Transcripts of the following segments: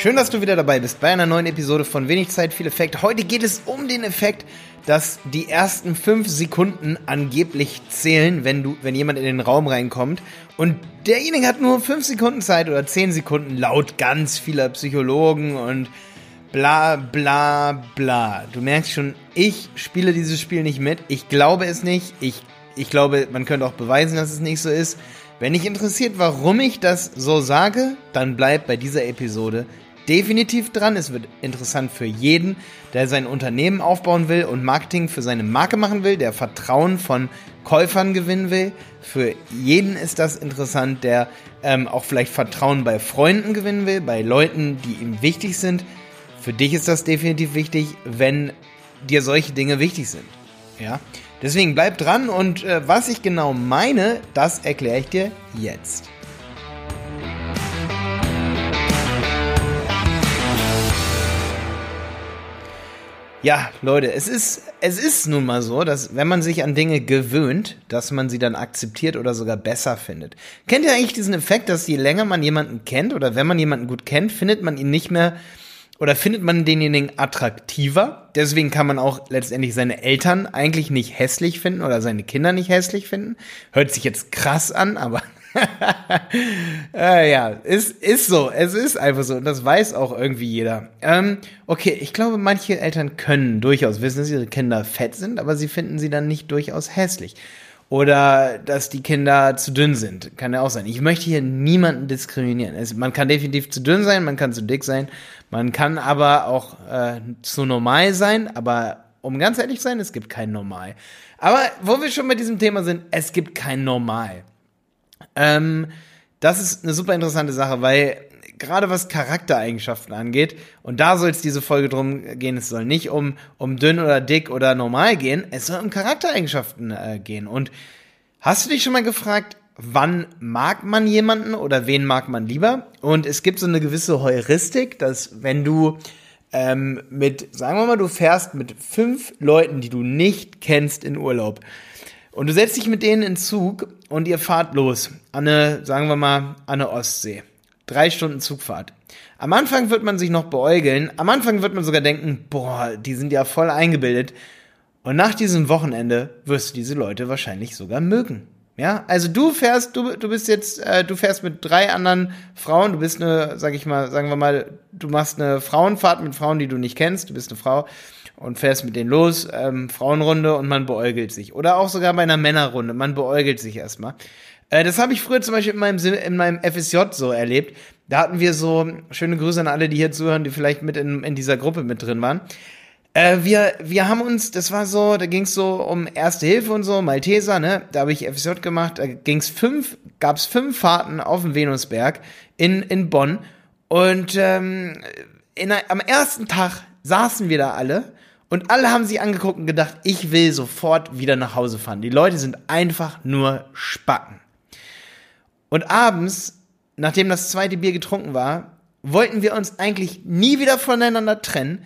Schön, dass du wieder dabei bist bei einer neuen Episode von Wenig Zeit, viel Effekt. Heute geht es um den Effekt, dass die ersten fünf Sekunden angeblich zählen, wenn du, wenn jemand in den Raum reinkommt. Und derjenige hat nur fünf Sekunden Zeit oder zehn Sekunden laut ganz vieler Psychologen und bla bla bla. Du merkst schon, ich spiele dieses Spiel nicht mit. Ich glaube es nicht. Ich, ich glaube, man könnte auch beweisen, dass es nicht so ist. Wenn dich interessiert, warum ich das so sage, dann bleib bei dieser Episode definitiv dran. Es wird interessant für jeden, der sein Unternehmen aufbauen will und Marketing für seine Marke machen will, der Vertrauen von Käufern gewinnen will. Für jeden ist das interessant, der ähm, auch vielleicht Vertrauen bei Freunden gewinnen will, bei Leuten, die ihm wichtig sind. Für dich ist das definitiv wichtig, wenn dir solche Dinge wichtig sind. Ja, deswegen bleib dran und äh, was ich genau meine, das erkläre ich dir jetzt. Ja, Leute, es ist, es ist nun mal so, dass wenn man sich an Dinge gewöhnt, dass man sie dann akzeptiert oder sogar besser findet. Kennt ihr eigentlich diesen Effekt, dass je länger man jemanden kennt oder wenn man jemanden gut kennt, findet man ihn nicht mehr oder findet man denjenigen attraktiver? Deswegen kann man auch letztendlich seine Eltern eigentlich nicht hässlich finden oder seine Kinder nicht hässlich finden. Hört sich jetzt krass an, aber äh, ja, ist, ist so. Es ist einfach so. Und das weiß auch irgendwie jeder. Ähm, okay, ich glaube, manche Eltern können durchaus wissen, dass ihre Kinder fett sind, aber sie finden sie dann nicht durchaus hässlich. Oder dass die Kinder zu dünn sind. Kann ja auch sein. Ich möchte hier niemanden diskriminieren. Es, man kann definitiv zu dünn sein, man kann zu dick sein, man kann aber auch äh, zu normal sein, aber um ganz ehrlich zu sein, es gibt kein Normal. Aber wo wir schon bei diesem Thema sind, es gibt kein Normal. Ähm, das ist eine super interessante Sache, weil gerade was Charaktereigenschaften angeht, und da soll es diese Folge drum gehen, es soll nicht um, um dünn oder dick oder normal gehen, es soll um Charaktereigenschaften äh, gehen. Und hast du dich schon mal gefragt, wann mag man jemanden oder wen mag man lieber? Und es gibt so eine gewisse Heuristik, dass wenn du ähm, mit, sagen wir mal, du fährst mit fünf Leuten, die du nicht kennst in Urlaub, und du setzt dich mit denen in Zug und ihr fahrt los. An eine, sagen wir mal, an eine Ostsee. Drei Stunden Zugfahrt. Am Anfang wird man sich noch beäugeln. Am Anfang wird man sogar denken, boah, die sind ja voll eingebildet. Und nach diesem Wochenende wirst du diese Leute wahrscheinlich sogar mögen. Ja, also du fährst, du, du bist jetzt, äh, du fährst mit drei anderen Frauen, du bist eine, sag ich mal, sagen wir mal, du machst eine Frauenfahrt mit Frauen, die du nicht kennst, du bist eine Frau und fährst mit denen los, ähm, Frauenrunde und man beäugelt sich. Oder auch sogar bei einer Männerrunde, man beäugelt sich erstmal. Äh, das habe ich früher zum Beispiel in meinem, in meinem FSJ so erlebt. Da hatten wir so, schöne Grüße an alle, die hier zuhören, die vielleicht mit in, in dieser Gruppe mit drin waren. Äh, wir, wir haben uns, das war so, da ging es so um Erste Hilfe und so, Malteser, ne? Da habe ich FSJ gemacht, da ging's fünf, gab's fünf Fahrten auf dem Venusberg in, in Bonn. Und ähm, in, am ersten Tag saßen wir da alle und alle haben sich angeguckt und gedacht, ich will sofort wieder nach Hause fahren. Die Leute sind einfach nur Spacken. Und abends, nachdem das zweite Bier getrunken war, wollten wir uns eigentlich nie wieder voneinander trennen.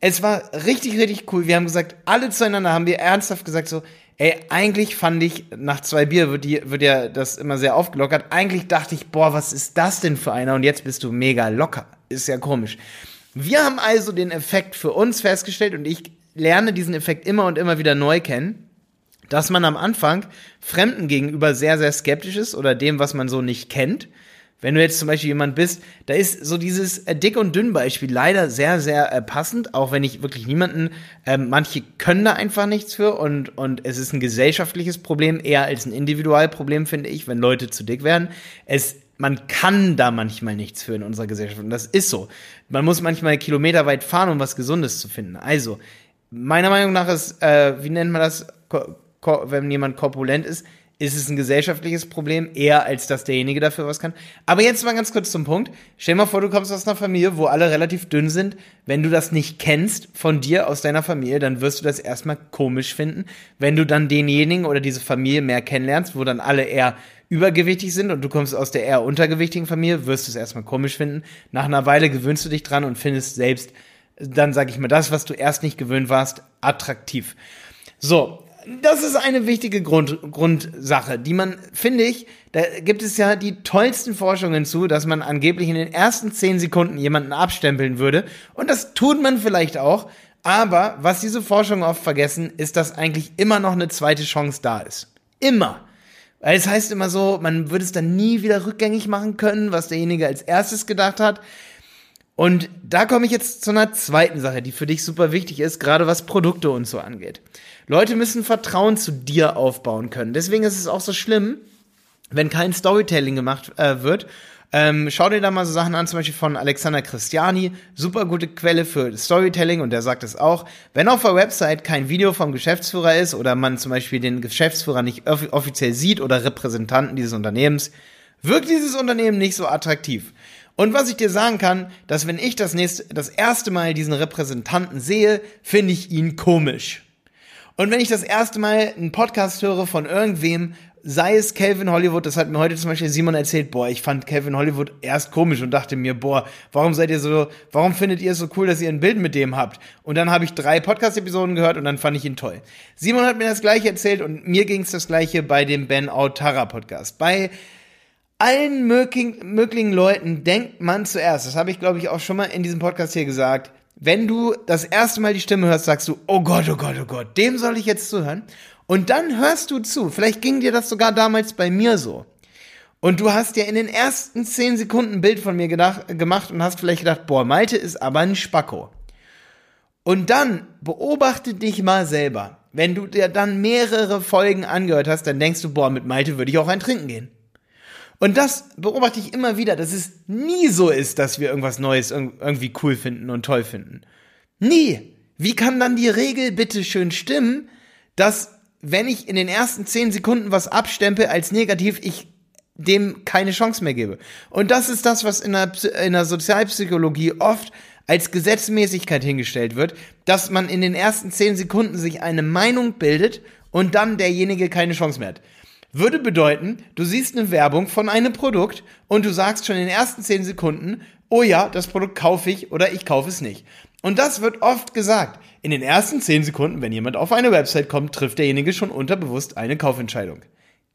Es war richtig, richtig cool. Wir haben gesagt, alle zueinander haben wir ernsthaft gesagt so, ey, eigentlich fand ich, nach zwei Bier wird, die, wird ja das immer sehr aufgelockert. Eigentlich dachte ich, boah, was ist das denn für einer? Und jetzt bist du mega locker. Ist ja komisch. Wir haben also den Effekt für uns festgestellt und ich lerne diesen Effekt immer und immer wieder neu kennen, dass man am Anfang Fremden gegenüber sehr, sehr skeptisch ist oder dem, was man so nicht kennt. Wenn du jetzt zum Beispiel jemand bist, da ist so dieses äh, dick und dünn Beispiel leider sehr, sehr äh, passend, auch wenn ich wirklich niemanden, äh, manche können da einfach nichts für und, und es ist ein gesellschaftliches Problem, eher als ein Individualproblem, finde ich, wenn Leute zu dick werden. Es man kann da manchmal nichts für in unserer Gesellschaft. Und das ist so. Man muss manchmal kilometerweit fahren, um was Gesundes zu finden. Also, meiner Meinung nach ist, äh, wie nennt man das, wenn jemand korpulent ist, ist es ein gesellschaftliches Problem, eher als dass derjenige dafür was kann. Aber jetzt mal ganz kurz zum Punkt. Stell dir mal vor, du kommst aus einer Familie, wo alle relativ dünn sind. Wenn du das nicht kennst von dir, aus deiner Familie, dann wirst du das erstmal komisch finden. Wenn du dann denjenigen oder diese Familie mehr kennenlernst, wo dann alle eher übergewichtig sind und du kommst aus der eher untergewichtigen Familie, wirst du es erstmal komisch finden. Nach einer Weile gewöhnst du dich dran und findest selbst, dann sag ich mal, das, was du erst nicht gewöhnt warst, attraktiv. So, Das ist eine wichtige Grund, Grundsache, die man, finde ich, da gibt es ja die tollsten Forschungen zu, dass man angeblich in den ersten zehn Sekunden jemanden abstempeln würde. Und das tut man vielleicht auch. Aber was diese Forschungen oft vergessen, ist, dass eigentlich immer noch eine zweite Chance da ist. Immer. Weil es heißt immer so, man würde es dann nie wieder rückgängig machen können, was derjenige als erstes gedacht hat. Und da komme ich jetzt zu einer zweiten Sache, die für dich super wichtig ist, gerade was Produkte und so angeht. Leute müssen Vertrauen zu dir aufbauen können. Deswegen ist es auch so schlimm, wenn kein Storytelling gemacht äh, wird. Ähm, schau dir da mal so Sachen an, zum Beispiel von Alexander Christiani, super gute Quelle für Storytelling und der sagt es auch. Wenn auf der Website kein Video vom Geschäftsführer ist oder man zum Beispiel den Geschäftsführer nicht offiziell sieht oder Repräsentanten dieses Unternehmens, wirkt dieses Unternehmen nicht so attraktiv. Und was ich dir sagen kann, dass wenn ich das nächste, das erste Mal diesen Repräsentanten sehe, finde ich ihn komisch. Und wenn ich das erste Mal einen Podcast höre von irgendwem, sei es Calvin Hollywood, das hat mir heute zum Beispiel Simon erzählt, boah, ich fand Calvin Hollywood erst komisch und dachte mir, boah, warum seid ihr so, warum findet ihr es so cool, dass ihr ein Bild mit dem habt? Und dann habe ich drei Podcast-Episoden gehört und dann fand ich ihn toll. Simon hat mir das gleiche erzählt und mir ging es das gleiche bei dem Ben Autara Podcast. Bei allen möglichen, möglichen Leuten denkt man zuerst, das habe ich glaube ich auch schon mal in diesem Podcast hier gesagt, wenn du das erste Mal die Stimme hörst, sagst du, oh Gott, oh Gott, oh Gott, dem soll ich jetzt zuhören. Und dann hörst du zu. Vielleicht ging dir das sogar damals bei mir so. Und du hast ja in den ersten zehn Sekunden ein Bild von mir gedacht, gemacht und hast vielleicht gedacht, boah, Malte ist aber ein Spacko. Und dann beobachte dich mal selber. Wenn du dir dann mehrere Folgen angehört hast, dann denkst du, boah, mit Malte würde ich auch ein Trinken gehen. Und das beobachte ich immer wieder, dass es nie so ist, dass wir irgendwas Neues irgendwie cool finden und toll finden. Nie. Wie kann dann die Regel bitte schön stimmen, dass wenn ich in den ersten zehn Sekunden was abstempel als negativ, ich dem keine Chance mehr gebe. Und das ist das, was in der, in der Sozialpsychologie oft als Gesetzmäßigkeit hingestellt wird, dass man in den ersten zehn Sekunden sich eine Meinung bildet und dann derjenige keine Chance mehr hat. Würde bedeuten, du siehst eine Werbung von einem Produkt und du sagst schon in den ersten 10 Sekunden, oh ja, das Produkt kaufe ich oder ich kaufe es nicht. Und das wird oft gesagt. In den ersten 10 Sekunden, wenn jemand auf eine Website kommt, trifft derjenige schon unterbewusst eine Kaufentscheidung.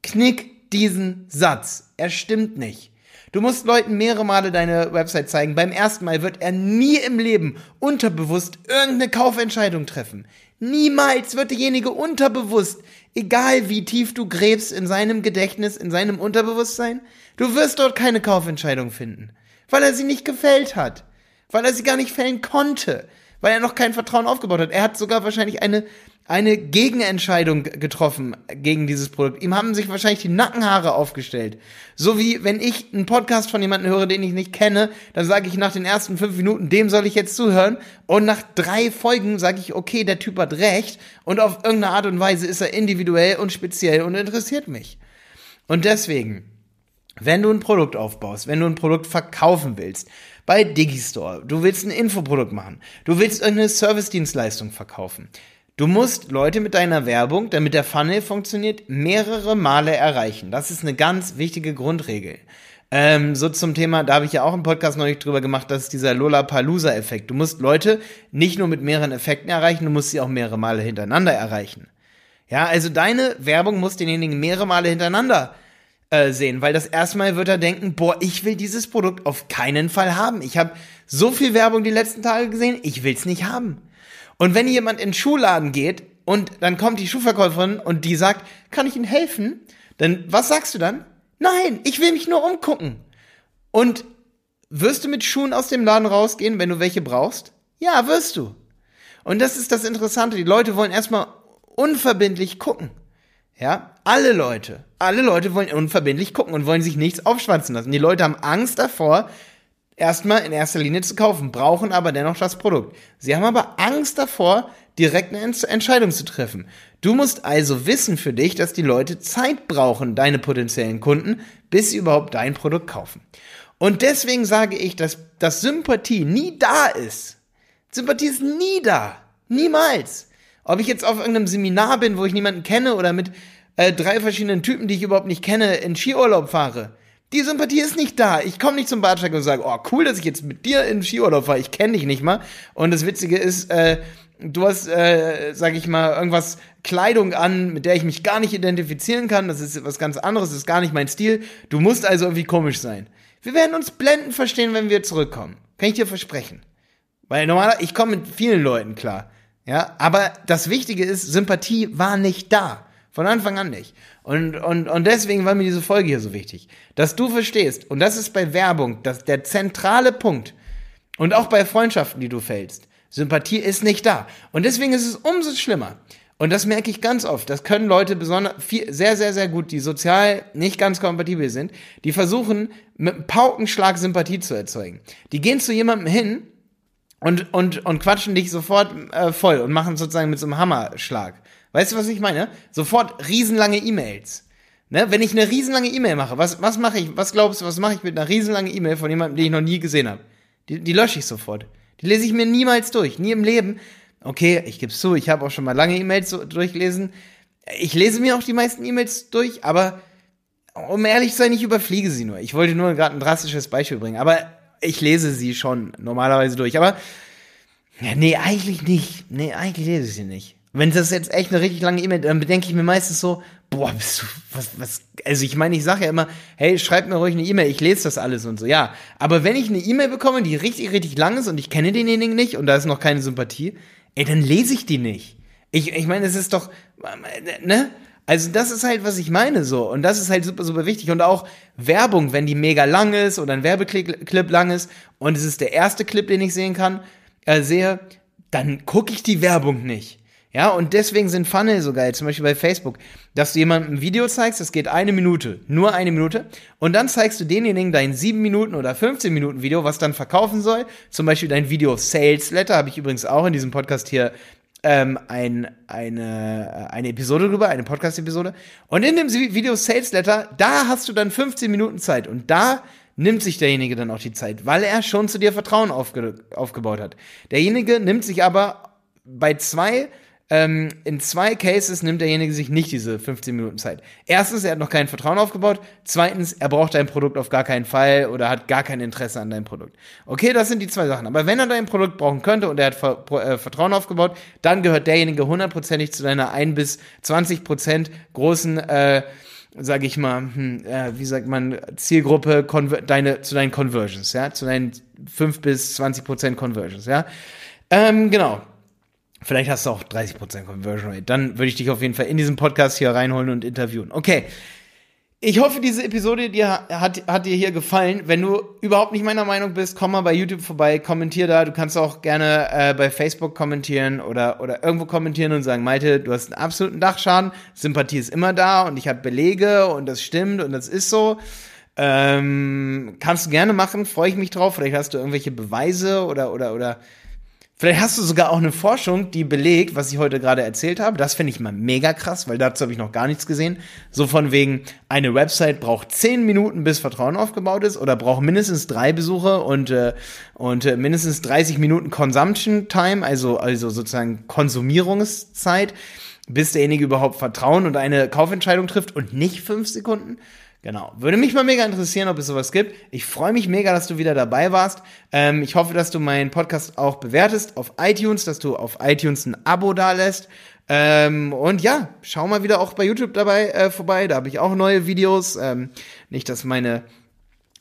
Knick diesen Satz. Er stimmt nicht. Du musst Leuten mehrere Male deine Website zeigen. Beim ersten Mal wird er nie im Leben unterbewusst irgendeine Kaufentscheidung treffen. Niemals wird derjenige unterbewusst Egal wie tief du gräbst in seinem Gedächtnis, in seinem Unterbewusstsein, du wirst dort keine Kaufentscheidung finden. Weil er sie nicht gefällt hat. Weil er sie gar nicht fällen konnte. Weil er noch kein Vertrauen aufgebaut hat. Er hat sogar wahrscheinlich eine, eine Gegenentscheidung getroffen gegen dieses Produkt. Ihm haben sich wahrscheinlich die Nackenhaare aufgestellt. So wie wenn ich einen Podcast von jemandem höre, den ich nicht kenne, dann sage ich nach den ersten fünf Minuten, dem soll ich jetzt zuhören. Und nach drei Folgen sage ich, okay, der Typ hat recht. Und auf irgendeine Art und Weise ist er individuell und speziell und interessiert mich. Und deswegen, wenn du ein Produkt aufbaust, wenn du ein Produkt verkaufen willst, bei Digistore, du willst ein Infoprodukt machen, du willst irgendeine Service-Dienstleistung verkaufen, Du musst Leute mit deiner Werbung, damit der Funnel funktioniert, mehrere Male erreichen. Das ist eine ganz wichtige Grundregel. Ähm, so zum Thema, da habe ich ja auch im Podcast neulich drüber gemacht, das ist dieser Lollapalooza-Effekt. Du musst Leute nicht nur mit mehreren Effekten erreichen, du musst sie auch mehrere Male hintereinander erreichen. Ja, also deine Werbung muss denjenigen mehrere Male hintereinander äh, sehen, weil das erstmal wird er denken, boah, ich will dieses Produkt auf keinen Fall haben. Ich habe so viel Werbung die letzten Tage gesehen, ich will's nicht haben. Und wenn jemand in den Schuhladen geht und dann kommt die Schuhverkäuferin und die sagt, kann ich Ihnen helfen? Dann, was sagst du dann? Nein, ich will mich nur umgucken. Und wirst du mit Schuhen aus dem Laden rausgehen, wenn du welche brauchst? Ja, wirst du. Und das ist das Interessante. Die Leute wollen erstmal unverbindlich gucken. Ja, alle Leute, alle Leute wollen unverbindlich gucken und wollen sich nichts aufschwanzen lassen. Die Leute haben Angst davor, erstmal in erster Linie zu kaufen, brauchen aber dennoch das Produkt. Sie haben aber Angst davor, direkt eine Entscheidung zu treffen. Du musst also wissen für dich, dass die Leute Zeit brauchen, deine potenziellen Kunden, bis sie überhaupt dein Produkt kaufen. Und deswegen sage ich, dass, dass Sympathie nie da ist. Sympathie ist nie da. Niemals. Ob ich jetzt auf irgendeinem Seminar bin, wo ich niemanden kenne oder mit äh, drei verschiedenen Typen, die ich überhaupt nicht kenne, in Skiurlaub fahre. Die Sympathie ist nicht da. Ich komme nicht zum Bartschlag und sage, oh, cool, dass ich jetzt mit dir in Skiurlaub fahre. Ich kenne dich nicht mal. Und das Witzige ist, äh, du hast, äh, sag ich mal, irgendwas Kleidung an, mit der ich mich gar nicht identifizieren kann. Das ist was ganz anderes, das ist gar nicht mein Stil. Du musst also irgendwie komisch sein. Wir werden uns blendend verstehen, wenn wir zurückkommen. Kann ich dir versprechen. Weil normalerweise, ich komme mit vielen Leuten klar. Ja, aber das Wichtige ist, Sympathie war nicht da. Von Anfang an nicht. Und, und, und deswegen war mir diese Folge hier so wichtig. Dass du verstehst, und das ist bei Werbung das, der zentrale Punkt. Und auch bei Freundschaften, die du fällst. Sympathie ist nicht da. Und deswegen ist es umso schlimmer. Und das merke ich ganz oft. Das können Leute besonders viel, sehr, sehr, sehr gut, die sozial nicht ganz kompatibel sind, die versuchen, mit einem Paukenschlag Sympathie zu erzeugen. Die gehen zu jemandem hin und, und, und quatschen dich sofort äh, voll und machen sozusagen mit so einem Hammerschlag. Weißt du, was ich meine? Sofort riesenlange E-Mails. Ne? Wenn ich eine riesenlange E-Mail mache, was, was mache ich, was glaubst du, was mache ich mit einer riesenlangen E-Mail von jemandem, den ich noch nie gesehen habe? Die, die lösche ich sofort. Die lese ich mir niemals durch, nie im Leben. Okay, ich gebe zu, ich habe auch schon mal lange E-Mails durchgelesen. Ich lese mir auch die meisten E-Mails durch, aber um ehrlich zu sein, ich überfliege sie nur. Ich wollte nur gerade ein drastisches Beispiel bringen, aber ich lese sie schon normalerweise durch. Aber nee, eigentlich nicht. Nee, eigentlich lese ich sie nicht. Wenn das jetzt echt eine richtig lange E-Mail, dann bedenke ich mir meistens so, boah, bist du, was, was, also ich meine, ich sage ja immer, hey, schreib mir ruhig eine E-Mail, ich lese das alles und so, ja. Aber wenn ich eine E-Mail bekomme, die richtig, richtig lang ist und ich kenne denjenigen nicht und da ist noch keine Sympathie, ey, dann lese ich die nicht. Ich, ich meine, es ist doch, ne? Also das ist halt, was ich meine so. Und das ist halt super, super wichtig. Und auch Werbung, wenn die mega lang ist oder ein Werbeclip lang ist und es ist der erste Clip, den ich sehen kann, äh, sehe, dann gucke ich die Werbung nicht. Ja, und deswegen sind Funnel so geil, zum Beispiel bei Facebook, dass du jemandem ein Video zeigst, das geht eine Minute, nur eine Minute, und dann zeigst du denjenigen dein 7 Minuten oder 15 Minuten Video, was dann verkaufen soll. Zum Beispiel dein Video Sales Letter, habe ich übrigens auch in diesem Podcast hier ähm, ein, eine, eine Episode drüber, eine Podcast-Episode. Und in dem Video Sales Letter, da hast du dann 15 Minuten Zeit. Und da nimmt sich derjenige dann auch die Zeit, weil er schon zu dir Vertrauen aufge aufgebaut hat. Derjenige nimmt sich aber bei zwei ähm, in zwei Cases nimmt derjenige sich nicht diese 15 Minuten Zeit. Erstens, er hat noch kein Vertrauen aufgebaut. Zweitens, er braucht dein Produkt auf gar keinen Fall oder hat gar kein Interesse an deinem Produkt. Okay, das sind die zwei Sachen. Aber wenn er dein Produkt brauchen könnte und er hat Ver äh, Vertrauen aufgebaut, dann gehört derjenige hundertprozentig zu deiner 1 bis 20 Prozent großen äh, sage ich mal, hm, äh, wie sagt man, Zielgruppe, deine, zu deinen Conversions, ja, zu deinen 5 bis 20 Prozent Conversions, ja. Ähm, genau. Vielleicht hast du auch 30% Conversion Rate. Dann würde ich dich auf jeden Fall in diesen Podcast hier reinholen und interviewen. Okay. Ich hoffe, diese Episode dir hat, hat dir hier gefallen. Wenn du überhaupt nicht meiner Meinung bist, komm mal bei YouTube vorbei, kommentier da. Du kannst auch gerne äh, bei Facebook kommentieren oder, oder irgendwo kommentieren und sagen, Malte, du hast einen absoluten Dachschaden, Sympathie ist immer da und ich habe Belege und das stimmt und das ist so. Ähm, kannst du gerne machen, freue ich mich drauf. Vielleicht hast du irgendwelche Beweise oder, oder, oder Vielleicht hast du sogar auch eine Forschung, die belegt, was ich heute gerade erzählt habe. Das finde ich mal mega krass, weil dazu habe ich noch gar nichts gesehen. So von wegen, eine Website braucht zehn Minuten, bis Vertrauen aufgebaut ist, oder braucht mindestens drei Besuche und, äh, und äh, mindestens 30 Minuten Consumption Time, also, also sozusagen Konsumierungszeit, bis derjenige überhaupt Vertrauen und eine Kaufentscheidung trifft und nicht fünf Sekunden. Genau. Würde mich mal mega interessieren, ob es sowas gibt. Ich freue mich mega, dass du wieder dabei warst. Ähm, ich hoffe, dass du meinen Podcast auch bewertest auf iTunes, dass du auf iTunes ein Abo dalässt. Ähm, und ja, schau mal wieder auch bei YouTube dabei äh, vorbei. Da habe ich auch neue Videos. Ähm, nicht, dass meine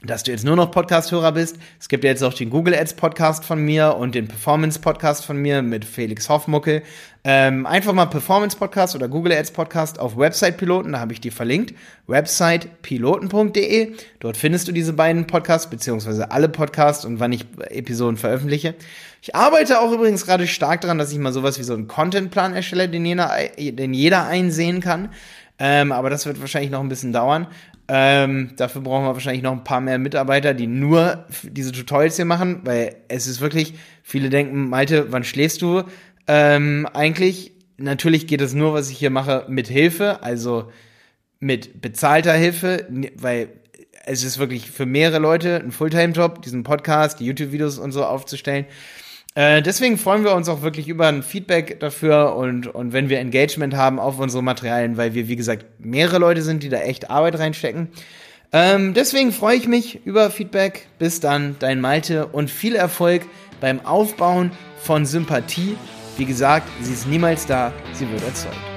dass du jetzt nur noch Podcast-Hörer bist. Es gibt ja jetzt auch den Google Ads Podcast von mir und den Performance Podcast von mir mit Felix Hoffmuckel. Ähm, einfach mal Performance Podcast oder Google Ads Podcast auf Website Piloten, da habe ich die verlinkt. Websitepiloten.de. Dort findest du diese beiden Podcasts, beziehungsweise alle Podcasts und wann ich Episoden veröffentliche. Ich arbeite auch übrigens gerade stark daran, dass ich mal sowas wie so einen Contentplan erstelle, den jeder, den jeder einsehen kann. Ähm, aber das wird wahrscheinlich noch ein bisschen dauern. Ähm, dafür brauchen wir wahrscheinlich noch ein paar mehr Mitarbeiter, die nur diese Tutorials hier machen, weil es ist wirklich, viele denken, Malte, wann schläfst du? Ähm, eigentlich, natürlich geht es nur, was ich hier mache, mit Hilfe, also mit bezahlter Hilfe, weil es ist wirklich für mehrere Leute ein Fulltime-Job, diesen Podcast, die YouTube-Videos und so aufzustellen. Äh, deswegen freuen wir uns auch wirklich über ein Feedback dafür und, und wenn wir Engagement haben auf unsere Materialien, weil wir, wie gesagt, mehrere Leute sind, die da echt Arbeit reinstecken. Ähm, deswegen freue ich mich über Feedback. Bis dann, dein Malte und viel Erfolg beim Aufbauen von Sympathie Wie gesagt, sie ist niemals da, sie wird erzeugt.